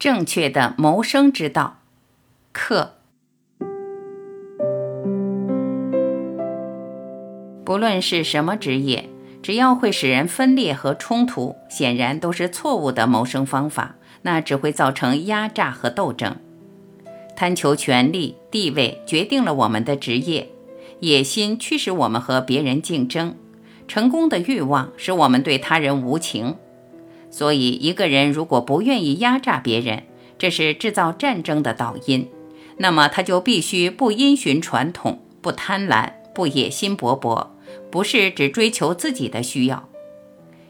正确的谋生之道。克。不论是什么职业，只要会使人分裂和冲突，显然都是错误的谋生方法。那只会造成压榨和斗争。贪求权力、地位，决定了我们的职业；野心驱使我们和别人竞争；成功的欲望使我们对他人无情。所以，一个人如果不愿意压榨别人，这是制造战争的导因。那么，他就必须不因循传统，不贪婪，不野心勃勃，不是只追求自己的需要。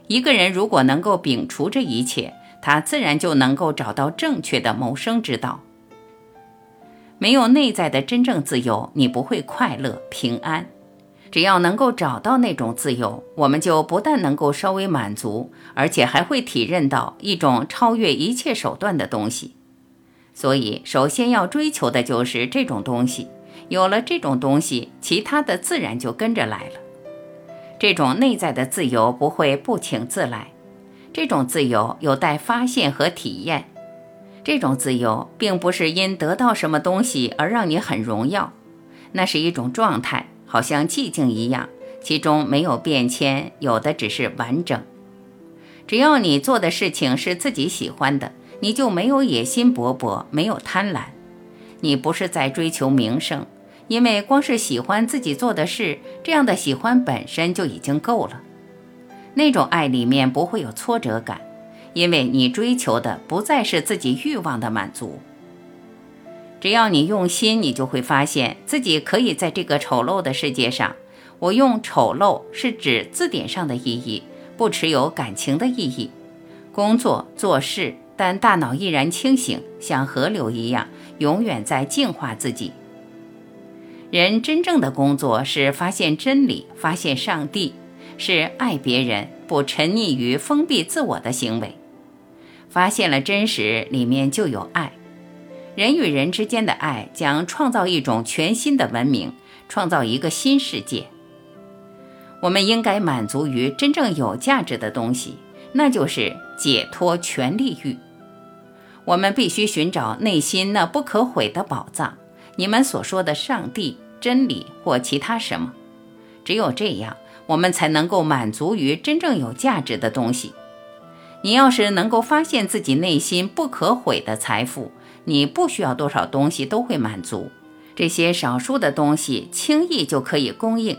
一个人如果能够摒除这一切，他自然就能够找到正确的谋生之道。没有内在的真正自由，你不会快乐平安。只要能够找到那种自由，我们就不但能够稍微满足，而且还会体认到一种超越一切手段的东西。所以，首先要追求的就是这种东西。有了这种东西，其他的自然就跟着来了。这种内在的自由不会不请自来，这种自由有待发现和体验。这种自由并不是因得到什么东西而让你很荣耀，那是一种状态。好像寂静一样，其中没有变迁，有的只是完整。只要你做的事情是自己喜欢的，你就没有野心勃勃，没有贪婪。你不是在追求名声，因为光是喜欢自己做的事，这样的喜欢本身就已经够了。那种爱里面不会有挫折感，因为你追求的不再是自己欲望的满足。只要你用心，你就会发现自己可以在这个丑陋的世界上。我用“丑陋”是指字典上的意义，不持有感情的意义。工作做事，但大脑依然清醒，像河流一样，永远在净化自己。人真正的工作是发现真理，发现上帝，是爱别人，不沉溺于封闭自我的行为。发现了真实，里面就有爱。人与人之间的爱将创造一种全新的文明，创造一个新世界。我们应该满足于真正有价值的东西，那就是解脱权力欲。我们必须寻找内心那不可毁的宝藏，你们所说的上帝、真理或其他什么。只有这样，我们才能够满足于真正有价值的东西。你要是能够发现自己内心不可毁的财富，你不需要多少东西都会满足，这些少数的东西轻易就可以供应。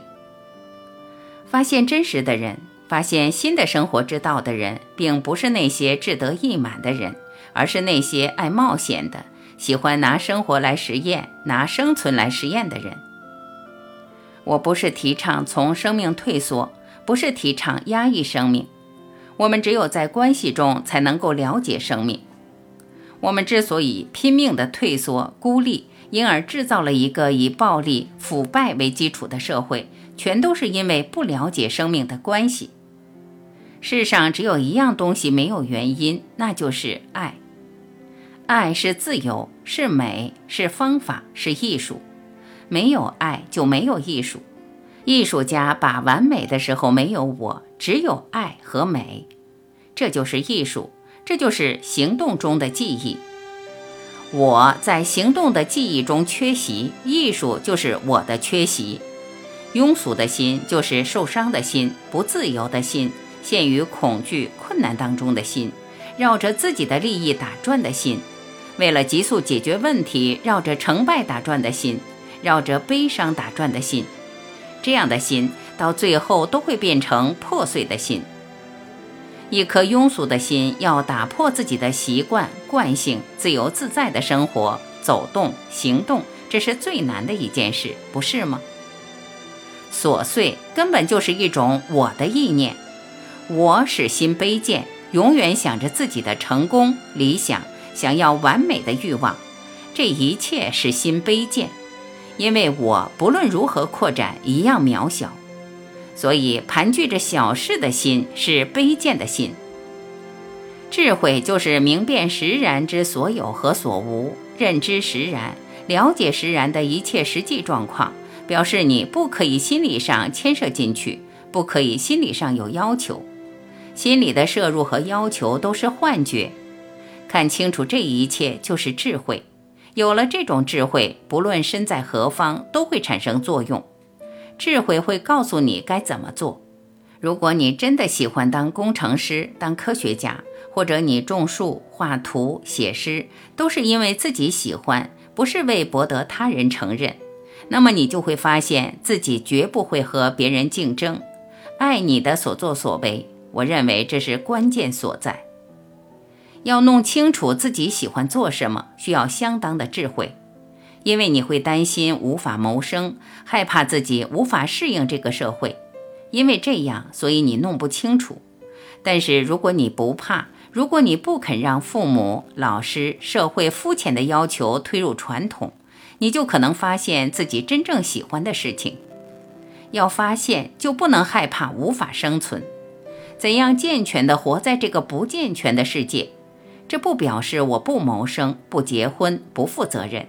发现真实的人，发现新的生活之道的人，并不是那些志得意满的人，而是那些爱冒险的、喜欢拿生活来实验、拿生存来实验的人。我不是提倡从生命退缩，不是提倡压抑生命。我们只有在关系中才能够了解生命。我们之所以拼命地退缩、孤立，因而制造了一个以暴力、腐败为基础的社会，全都是因为不了解生命的关系。世上只有一样东西没有原因，那就是爱。爱是自由，是美，是方法，是艺术。没有爱就没有艺术。艺术家把完美的时候没有我，只有爱和美，这就是艺术。这就是行动中的记忆。我在行动的记忆中缺席，艺术就是我的缺席。庸俗的心就是受伤的心，不自由的心，陷于恐惧、困难当中的心，绕着自己的利益打转的心，为了急速解决问题，绕着成败打转的心，绕着悲伤打转的心。这样的心，到最后都会变成破碎的心。一颗庸俗的心要打破自己的习惯惯性，自由自在的生活、走动、行动，这是最难的一件事，不是吗？琐碎根本就是一种我的意念，我使心卑贱，永远想着自己的成功、理想，想要完美的欲望，这一切使心卑贱，因为我不论如何扩展，一样渺小。所以，盘踞着小事的心是卑贱的心。智慧就是明辨实然之所有和所无，认知实然，了解实然的一切实际状况，表示你不可以心理上牵涉进去，不可以心理上有要求。心理的摄入和要求都是幻觉。看清楚这一切就是智慧。有了这种智慧，不论身在何方，都会产生作用。智慧会告诉你该怎么做。如果你真的喜欢当工程师、当科学家，或者你种树、画图、写诗，都是因为自己喜欢，不是为博得他人承认，那么你就会发现自己绝不会和别人竞争。爱你的所作所为，我认为这是关键所在。要弄清楚自己喜欢做什么，需要相当的智慧，因为你会担心无法谋生，害怕自己无法适应这个社会，因为这样，所以你弄不清楚。但是如果你不怕，如果你不肯让父母、老师、社会肤浅的要求推入传统，你就可能发现自己真正喜欢的事情。要发现，就不能害怕无法生存。怎样健全地活在这个不健全的世界？这不表示我不谋生、不结婚、不负责任。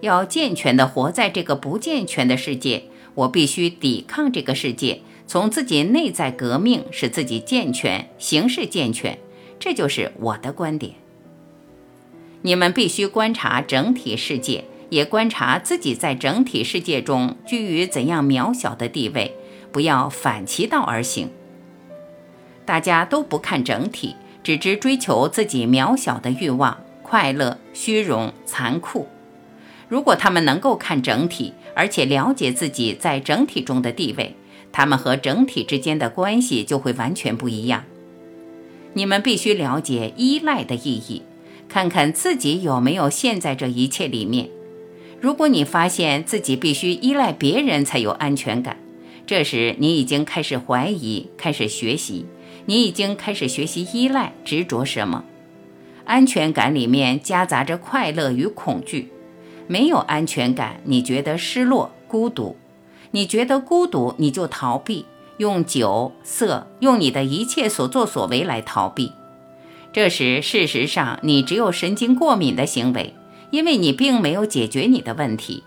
要健全地活在这个不健全的世界，我必须抵抗这个世界，从自己内在革命，使自己健全、形式健全。这就是我的观点。你们必须观察整体世界，也观察自己在整体世界中居于怎样渺小的地位，不要反其道而行。大家都不看整体。只知追求自己渺小的欲望、快乐、虚荣、残酷。如果他们能够看整体，而且了解自己在整体中的地位，他们和整体之间的关系就会完全不一样。你们必须了解依赖的意义，看看自己有没有陷在这一切里面。如果你发现自己必须依赖别人才有安全感，这时你已经开始怀疑，开始学习。你已经开始学习依赖、执着什么？安全感里面夹杂着快乐与恐惧。没有安全感，你觉得失落、孤独。你觉得孤独，你就逃避，用酒色，用你的一切所作所为来逃避。这时，事实上你只有神经过敏的行为，因为你并没有解决你的问题。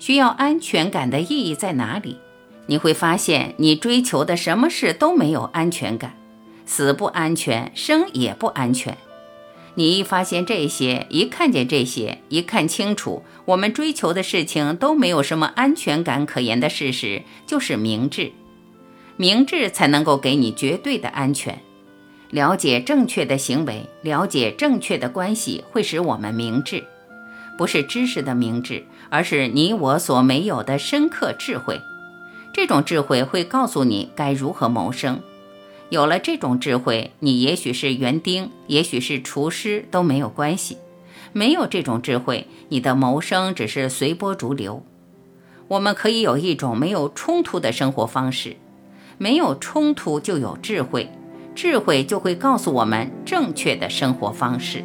需要安全感的意义在哪里？你会发现，你追求的什么事都没有安全感，死不安全，生也不安全。你一发现这些，一看见这些，一看清楚，我们追求的事情都没有什么安全感可言的事实，就是明智。明智才能够给你绝对的安全。了解正确的行为，了解正确的关系，会使我们明智，不是知识的明智，而是你我所没有的深刻智慧。这种智慧会告诉你该如何谋生。有了这种智慧，你也许是园丁，也许是厨师，都没有关系。没有这种智慧，你的谋生只是随波逐流。我们可以有一种没有冲突的生活方式。没有冲突就有智慧，智慧就会告诉我们正确的生活方式。